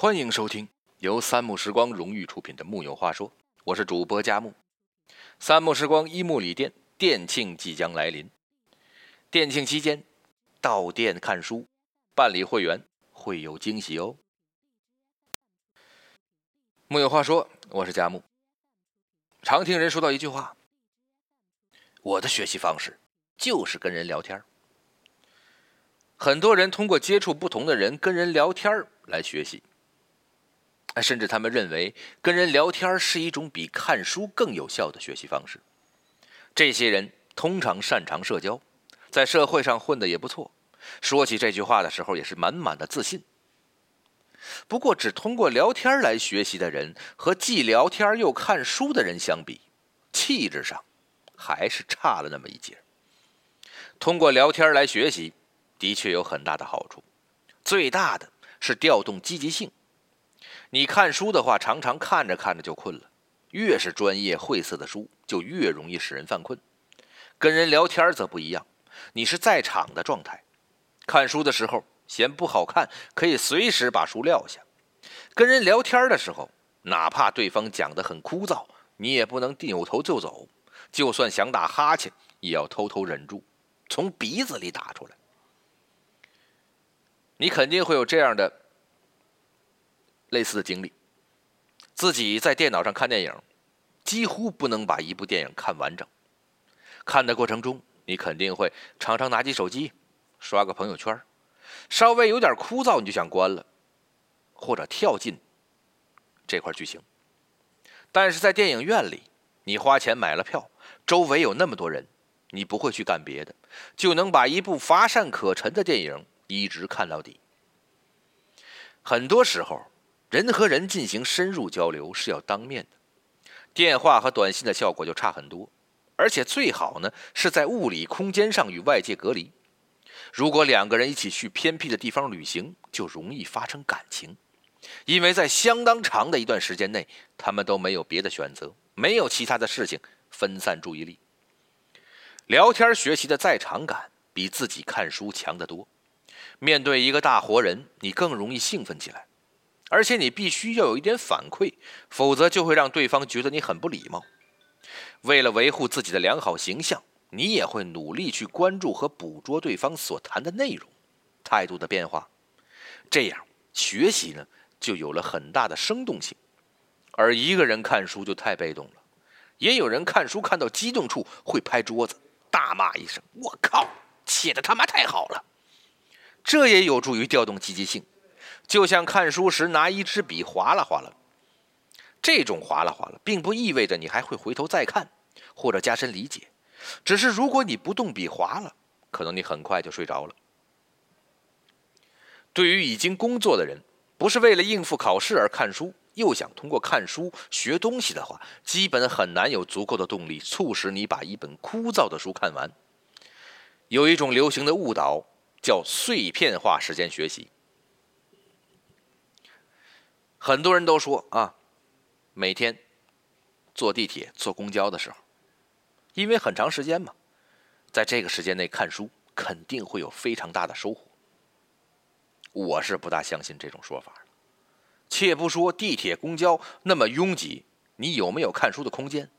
欢迎收听由三木时光荣誉出品的《木有话说》，我是主播佳木。三木时光一木里店店庆即将来临，店庆期间到店看书、办理会员会有惊喜哦。木有话说，我是佳木。常听人说到一句话：“我的学习方式就是跟人聊天。”很多人通过接触不同的人、跟人聊天来学习。甚至他们认为跟人聊天是一种比看书更有效的学习方式。这些人通常擅长社交，在社会上混得也不错。说起这句话的时候，也是满满的自信。不过，只通过聊天来学习的人和既聊天又看书的人相比，气质上还是差了那么一截。通过聊天来学习，的确有很大的好处，最大的是调动积极性。你看书的话，常常看着看着就困了。越是专业晦涩的书，就越容易使人犯困。跟人聊天则不一样，你是在场的状态。看书的时候嫌不好看，可以随时把书撂下；跟人聊天的时候，哪怕对方讲得很枯燥，你也不能扭头就走。就算想打哈欠，也要偷偷忍住，从鼻子里打出来。你肯定会有这样的。类似的经历，自己在电脑上看电影，几乎不能把一部电影看完整。看的过程中，你肯定会常常拿起手机刷个朋友圈，稍微有点枯燥，你就想关了，或者跳进这块剧情。但是在电影院里，你花钱买了票，周围有那么多人，你不会去干别的，就能把一部乏善可陈的电影一直看到底。很多时候。人和人进行深入交流是要当面的，电话和短信的效果就差很多，而且最好呢是在物理空间上与外界隔离。如果两个人一起去偏僻的地方旅行，就容易发生感情，因为在相当长的一段时间内，他们都没有别的选择，没有其他的事情分散注意力。聊天学习的在场感比自己看书强得多。面对一个大活人，你更容易兴奋起来。而且你必须要有一点反馈，否则就会让对方觉得你很不礼貌。为了维护自己的良好形象，你也会努力去关注和捕捉对方所谈的内容、态度的变化。这样学习呢，就有了很大的生动性。而一个人看书就太被动了。也有人看书看到激动处会拍桌子，大骂一声：“我靠，写的他妈太好了！”这也有助于调动积极性。就像看书时拿一支笔划拉划拉，这种划拉划拉，并不意味着你还会回头再看或者加深理解。只是如果你不动笔划拉，可能你很快就睡着了。对于已经工作的人，不是为了应付考试而看书，又想通过看书学东西的话，基本很难有足够的动力促使你把一本枯燥的书看完。有一种流行的误导，叫碎片化时间学习。很多人都说啊，每天坐地铁、坐公交的时候，因为很长时间嘛，在这个时间内看书肯定会有非常大的收获。我是不大相信这种说法且不说地铁、公交那么拥挤，你有没有看书的空间？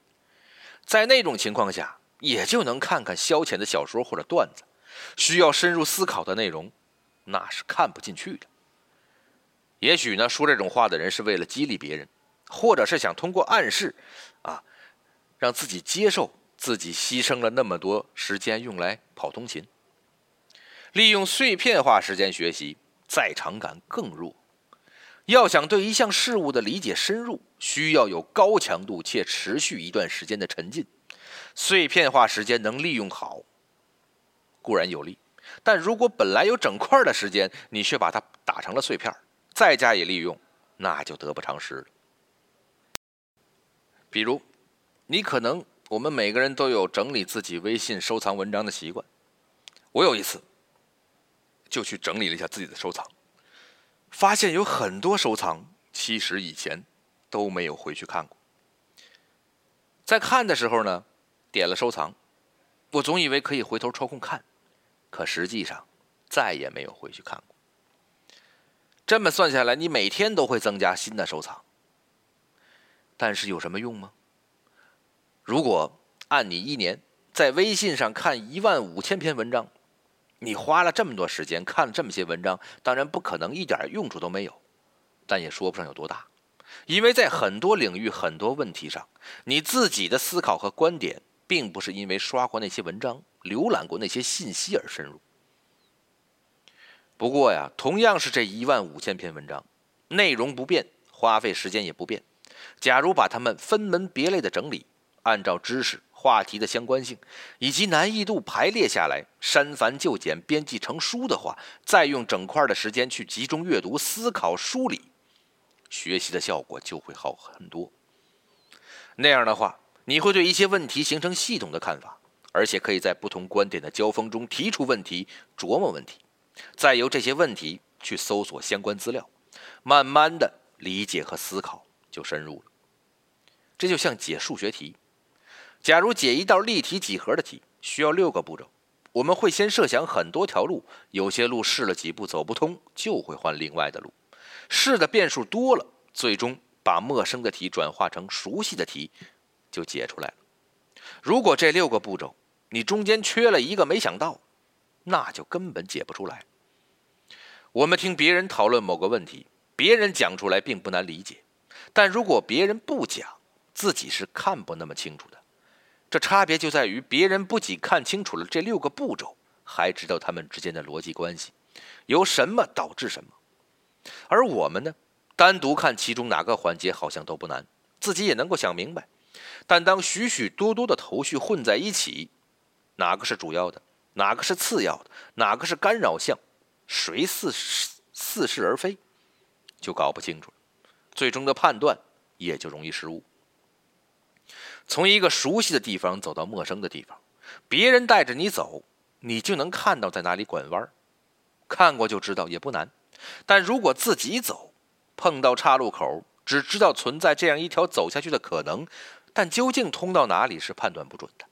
在那种情况下，也就能看看消遣的小说或者段子，需要深入思考的内容，那是看不进去的。也许呢，说这种话的人是为了激励别人，或者是想通过暗示，啊，让自己接受自己牺牲了那么多时间用来跑通勤。利用碎片化时间学习，在场感更弱。要想对一项事物的理解深入，需要有高强度且持续一段时间的沉浸。碎片化时间能利用好，固然有利，但如果本来有整块的时间，你却把它打成了碎片再加以利用，那就得不偿失了。比如，你可能我们每个人都有整理自己微信收藏文章的习惯。我有一次就去整理了一下自己的收藏，发现有很多收藏其实以前都没有回去看过。在看的时候呢，点了收藏，我总以为可以回头抽空看，可实际上再也没有回去看过。这么算下来，你每天都会增加新的收藏。但是有什么用吗？如果按你一年在微信上看一万五千篇文章，你花了这么多时间看了这么些文章，当然不可能一点用处都没有，但也说不上有多大，因为在很多领域、很多问题上，你自己的思考和观点，并不是因为刷过那些文章、浏览过那些信息而深入。不过呀，同样是这一万五千篇文章，内容不变，花费时间也不变。假如把它们分门别类的整理，按照知识。话题的相关性以及难易度排列下来，删繁就简，编辑成书的话，再用整块的时间去集中阅读、思考、梳理，学习的效果就会好很多。那样的话，你会对一些问题形成系统的看法，而且可以在不同观点的交锋中提出问题、琢磨问题，再由这些问题去搜索相关资料，慢慢的理解和思考就深入了。这就像解数学题。假如解一道立体几何的题需要六个步骤，我们会先设想很多条路，有些路试了几步走不通，就会换另外的路。试的变数多了，最终把陌生的题转化成熟悉的题，就解出来了。如果这六个步骤你中间缺了一个没想到，那就根本解不出来。我们听别人讨论某个问题，别人讲出来并不难理解，但如果别人不讲，自己是看不那么清楚的。这差别就在于，别人不仅看清楚了这六个步骤，还知道他们之间的逻辑关系，由什么导致什么。而我们呢，单独看其中哪个环节好像都不难，自己也能够想明白。但当许许多多的头绪混在一起，哪个是主要的，哪个是次要的，哪个是干扰项，谁似似是而非，就搞不清楚了。最终的判断也就容易失误。从一个熟悉的地方走到陌生的地方，别人带着你走，你就能看到在哪里拐弯看过就知道也不难。但如果自己走，碰到岔路口，只知道存在这样一条走下去的可能，但究竟通到哪里是判断不准的。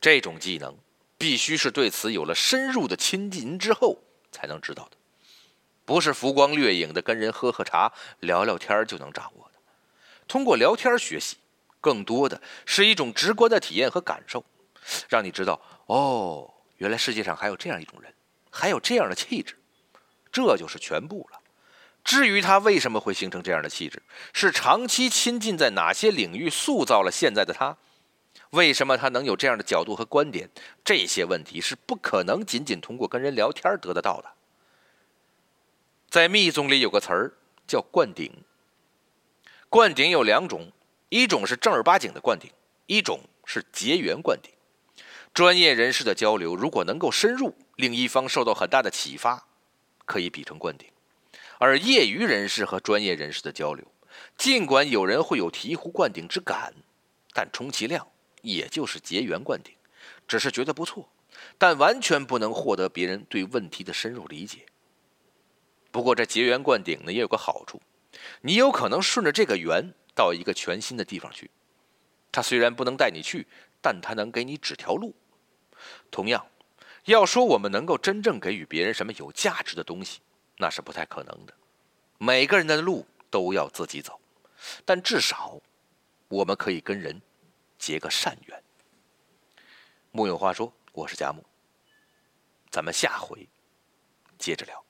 这种技能必须是对此有了深入的亲近之后才能知道的，不是浮光掠影的跟人喝喝茶、聊聊天就能掌握的。通过聊天学习。更多的是一种直观的体验和感受，让你知道哦，原来世界上还有这样一种人，还有这样的气质，这就是全部了。至于他为什么会形成这样的气质，是长期亲近在哪些领域塑造了现在的他？为什么他能有这样的角度和观点？这些问题是不可能仅仅通过跟人聊天得得到的。在密宗里有个词儿叫灌顶，灌顶有两种。一种是正儿八经的灌顶，一种是结缘灌顶。专业人士的交流如果能够深入，另一方受到很大的启发，可以比成灌顶；而业余人士和专业人士的交流，尽管有人会有醍醐灌顶之感，但充其量也就是结缘灌顶，只是觉得不错，但完全不能获得别人对问题的深入理解。不过这结缘灌顶呢，也有个好处，你有可能顺着这个缘。到一个全新的地方去，他虽然不能带你去，但他能给你指条路。同样，要说我们能够真正给予别人什么有价值的东西，那是不太可能的。每个人的路都要自己走，但至少我们可以跟人结个善缘。木有话说，我是佳木，咱们下回接着聊。